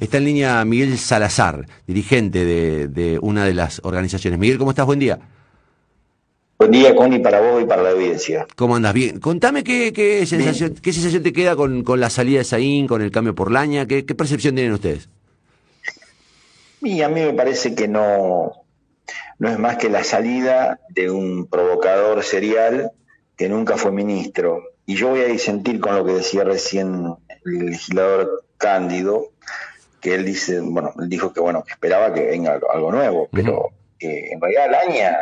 Está en línea Miguel Salazar, dirigente de, de una de las organizaciones. Miguel, ¿cómo estás? Buen día. Buen día, Connie, para vos y para la audiencia. ¿Cómo andas? Bien. Contame qué, qué sensación, qué sensación te queda con, con, la salida de Saín, con el cambio por Laña, qué, qué percepción tienen ustedes. Y a mí me parece que no, no es más que la salida de un provocador serial que nunca fue ministro. Y yo voy a disentir con lo que decía recién el legislador Cándido, que él dice, bueno, él dijo que bueno, que esperaba que venga algo, nuevo, pero eh, en realidad Laña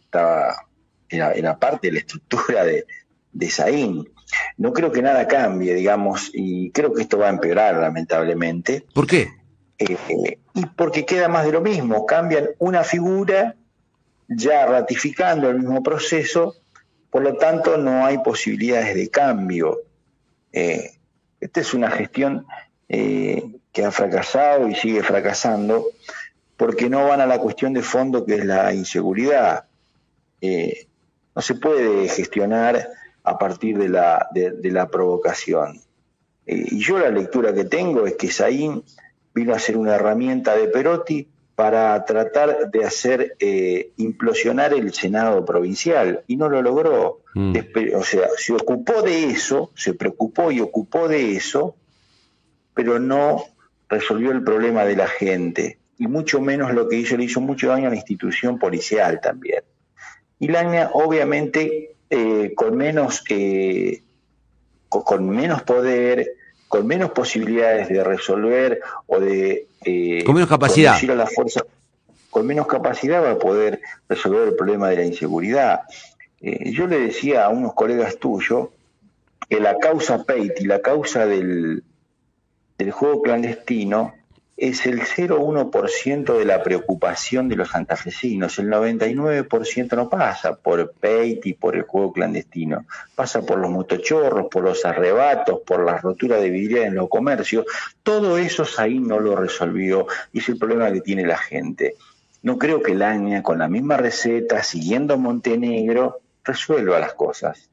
estaba, era, parte de la estructura de, de Saín. No creo que nada cambie, digamos, y creo que esto va a empeorar, lamentablemente. ¿Por qué? Eh, y porque queda más de lo mismo, cambian una figura ya ratificando el mismo proceso, por lo tanto no hay posibilidades de cambio. Eh, esta es una gestión eh, que ha fracasado y sigue fracasando porque no van a la cuestión de fondo que es la inseguridad. no se puede gestionar a partir de la, de, la provocación. y yo la lectura que tengo es que Saín vino a ser una herramienta de Perotti para tratar de hacer eh, implosionar el Senado provincial y no lo logró. Mm. O sea, se ocupó de eso, se preocupó y ocupó de eso, pero no resolvió el problema de la gente y mucho menos lo que hizo, le hizo mucho daño a la institución policial también. Y Lagna, obviamente, eh, con menos eh, con menos poder, con menos posibilidades de resolver o de... Eh, con menos capacidad. A la fuerza, con menos capacidad va a poder resolver el problema de la inseguridad. Eh, yo le decía a unos colegas tuyos que la causa Peit y la causa del, del juego clandestino es el 0,1% de la preocupación de los santafesinos. El 99% no pasa por Peit y por el juego clandestino. Pasa por los motochorros, por los arrebatos, por la rotura de vidriera en los comercios. Todo eso ahí no lo resolvió y es el problema que tiene la gente. No creo que el con la misma receta, siguiendo Montenegro, resuelva las cosas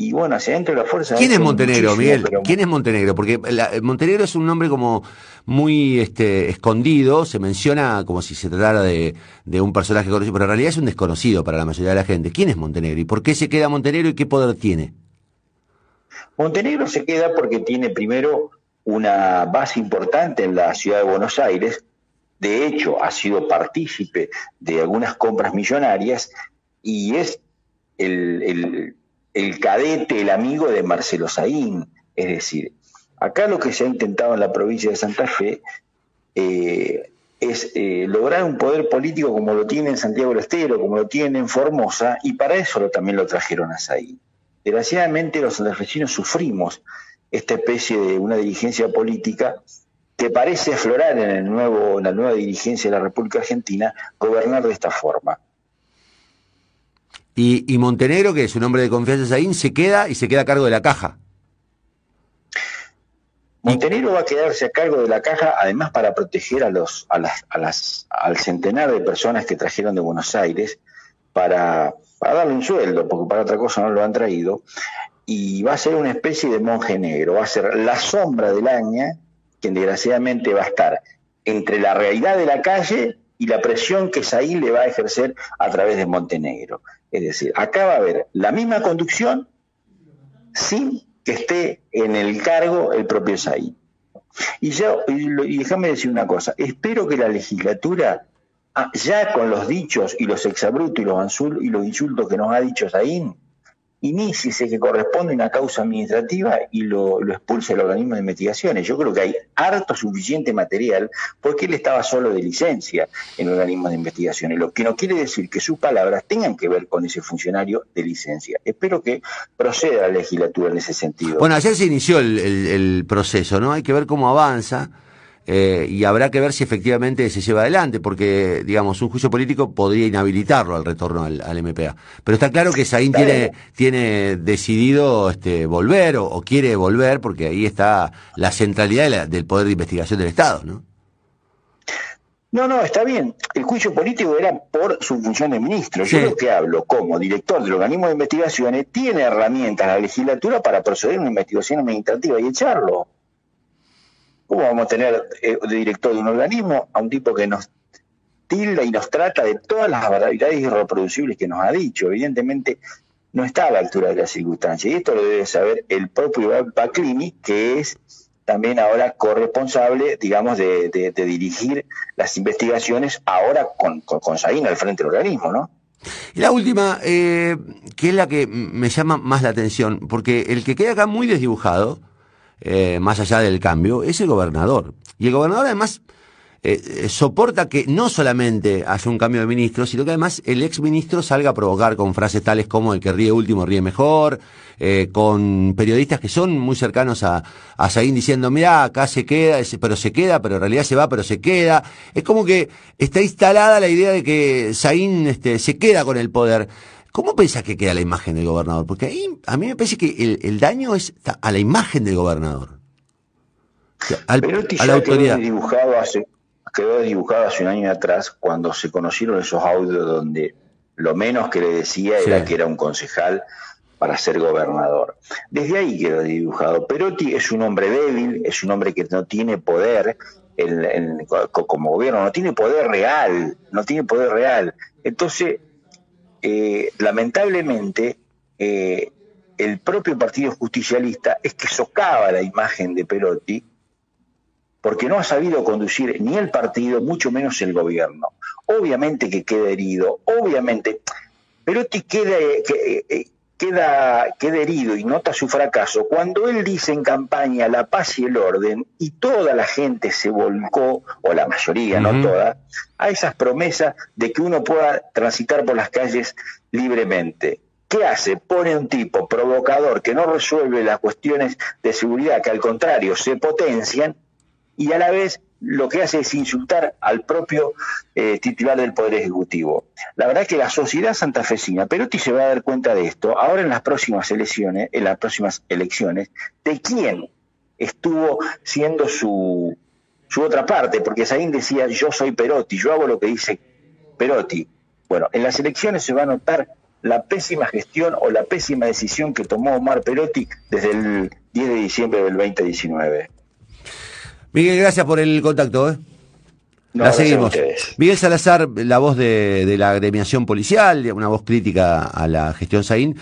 y bueno, hacia adentro de la fuerza. ¿Quién es Montenegro, Miguel? ¿Quién es Montenegro? Porque Montenegro es un nombre como muy este, escondido, se menciona como si se tratara de, un personaje conocido, pero en realidad es un desconocido para la mayoría de la gente. ¿Quién es Montenegro y por qué se queda Montenegro y qué poder tiene? Montenegro se queda porque tiene primero una base importante en la ciudad de Buenos Aires, de hecho ha sido partícipe de algunas compras millonarias y es el el cadete, el amigo de Marcelo Saín. Es decir, acá lo que se ha intentado en la provincia de Santa Fe eh, es eh, lograr un poder político como lo tiene en Santiago del Estero, como lo tiene en Formosa, y para eso también lo trajeron a Saín. Desgraciadamente los santafesinos sufrimos esta especie de una dirigencia política que parece aflorar en, el nuevo, en la nueva dirigencia de la República Argentina, gobernar de esta forma. Y, Montenegro, que es un hombre de confianza ahí, se queda y se queda a cargo de la caja. Montenegro va a quedarse a cargo de la caja, además para proteger a los, a las, a las, al centenar de personas que trajeron de Buenos Aires para, para darle un sueldo, porque para otra cosa no lo han traído, y va a ser una especie de monje negro, va a ser la sombra del Aña, quien desgraciadamente va a estar entre la realidad de la calle y la presión que Saí le va a ejercer a través de Montenegro. Es decir, acá va a haber la misma conducción sin que esté en el cargo el propio Saí. Y, ya, y déjame decir una cosa, espero que la legislatura, ah, ya con los dichos y los exabrutos y los, y los insultos que nos ha dicho Saín, inicie que corresponde una causa administrativa y lo, expulse el organismo de investigaciones. Yo creo que hay harto suficiente material porque él estaba solo de licencia en el organismo de investigaciones, lo que no quiere decir que sus palabras tengan que ver con ese funcionario de licencia. Espero que proceda la legislatura en ese sentido. Bueno, ayer se inició el proceso, ¿no? Hay que ver cómo avanza. Eh, y habrá que ver si efectivamente se lleva adelante, porque, digamos, un juicio político podría inhabilitarlo al retorno al, MPA. Pero está claro que Saín tiene, tiene decidido este, volver o, quiere volver, porque ahí está la centralidad del poder de investigación del Estado, ¿no? No, no, está bien. El juicio político era por su función de ministro. Yo lo que hablo como director del organismo de investigaciones tiene herramientas la legislatura para proceder a una investigación administrativa y echarlo. ¿Cómo vamos a tener eh, de director de un organismo a un tipo que nos tilda y nos trata de todas las barbaridades irreproducibles que nos ha dicho? Evidentemente no está a la altura de las circunstancias. Y esto lo debe saber el propio Baclini, que es también ahora corresponsable, digamos, de, dirigir las investigaciones ahora con, con, con al frente del organismo, ¿no? Y la última, eh, que es la que me llama más la atención, porque el que queda acá muy desdibujado, eh, más allá del cambio, es el gobernador. Y el gobernador además eh, eh, soporta que no solamente haya un cambio de ministro, sino que además el ex ministro salga a provocar con frases tales como el que ríe último ríe mejor, con periodistas que son muy cercanos a, a Saín diciendo, mira, acá se queda, pero se queda, pero en realidad se va, pero se queda. Es como que está instalada la idea de que Saín este, se queda con el poder. ¿Cómo pensás que queda la imagen del gobernador? Porque ahí a mí me parece que el, el daño es a la imagen del gobernador. Al, a la autoridad. dibujado hace, quedó dibujado hace un año atrás cuando se conocieron esos audios donde lo menos que le decía era que era un concejal para ser gobernador. Desde ahí quedó dibujado. Perotti es un hombre débil, es un hombre que no tiene poder como gobierno, no tiene poder real, no tiene poder real. Entonces, eh, lamentablemente, eh, el propio Partido Justicialista es que socava la imagen de Perotti porque no ha sabido conducir ni el partido, mucho menos el gobierno. Obviamente que queda herido, obviamente, Perotti queda, que, eh, queda, queda herido y nota su fracaso cuando él dice en campaña la paz y el orden y toda la gente se volcó, o la mayoría, no toda, a esas promesas de que uno pueda transitar por las calles libremente. ¿Qué hace? Pone un tipo provocador que no resuelve las cuestiones de seguridad, que al contrario se potencian y a la vez lo que hace es insultar al propio eh, titular del Poder Ejecutivo. La verdad es que la sociedad santafesina, Perotti se va a dar cuenta de esto ahora en las próximas elecciones, en las próximas elecciones, de quién estuvo siendo su, su otra parte, porque Saín decía yo soy Perotti, yo hago lo que dice Perotti. Bueno, en las elecciones se va a notar la pésima gestión o la pésima decisión que tomó Omar Perotti desde el 10 de diciembre del 2019. Miguel, gracias por el contacto. ¿eh? la seguimos. Miguel Salazar, la voz de, de la agremiación policial, una voz crítica a la gestión Saín.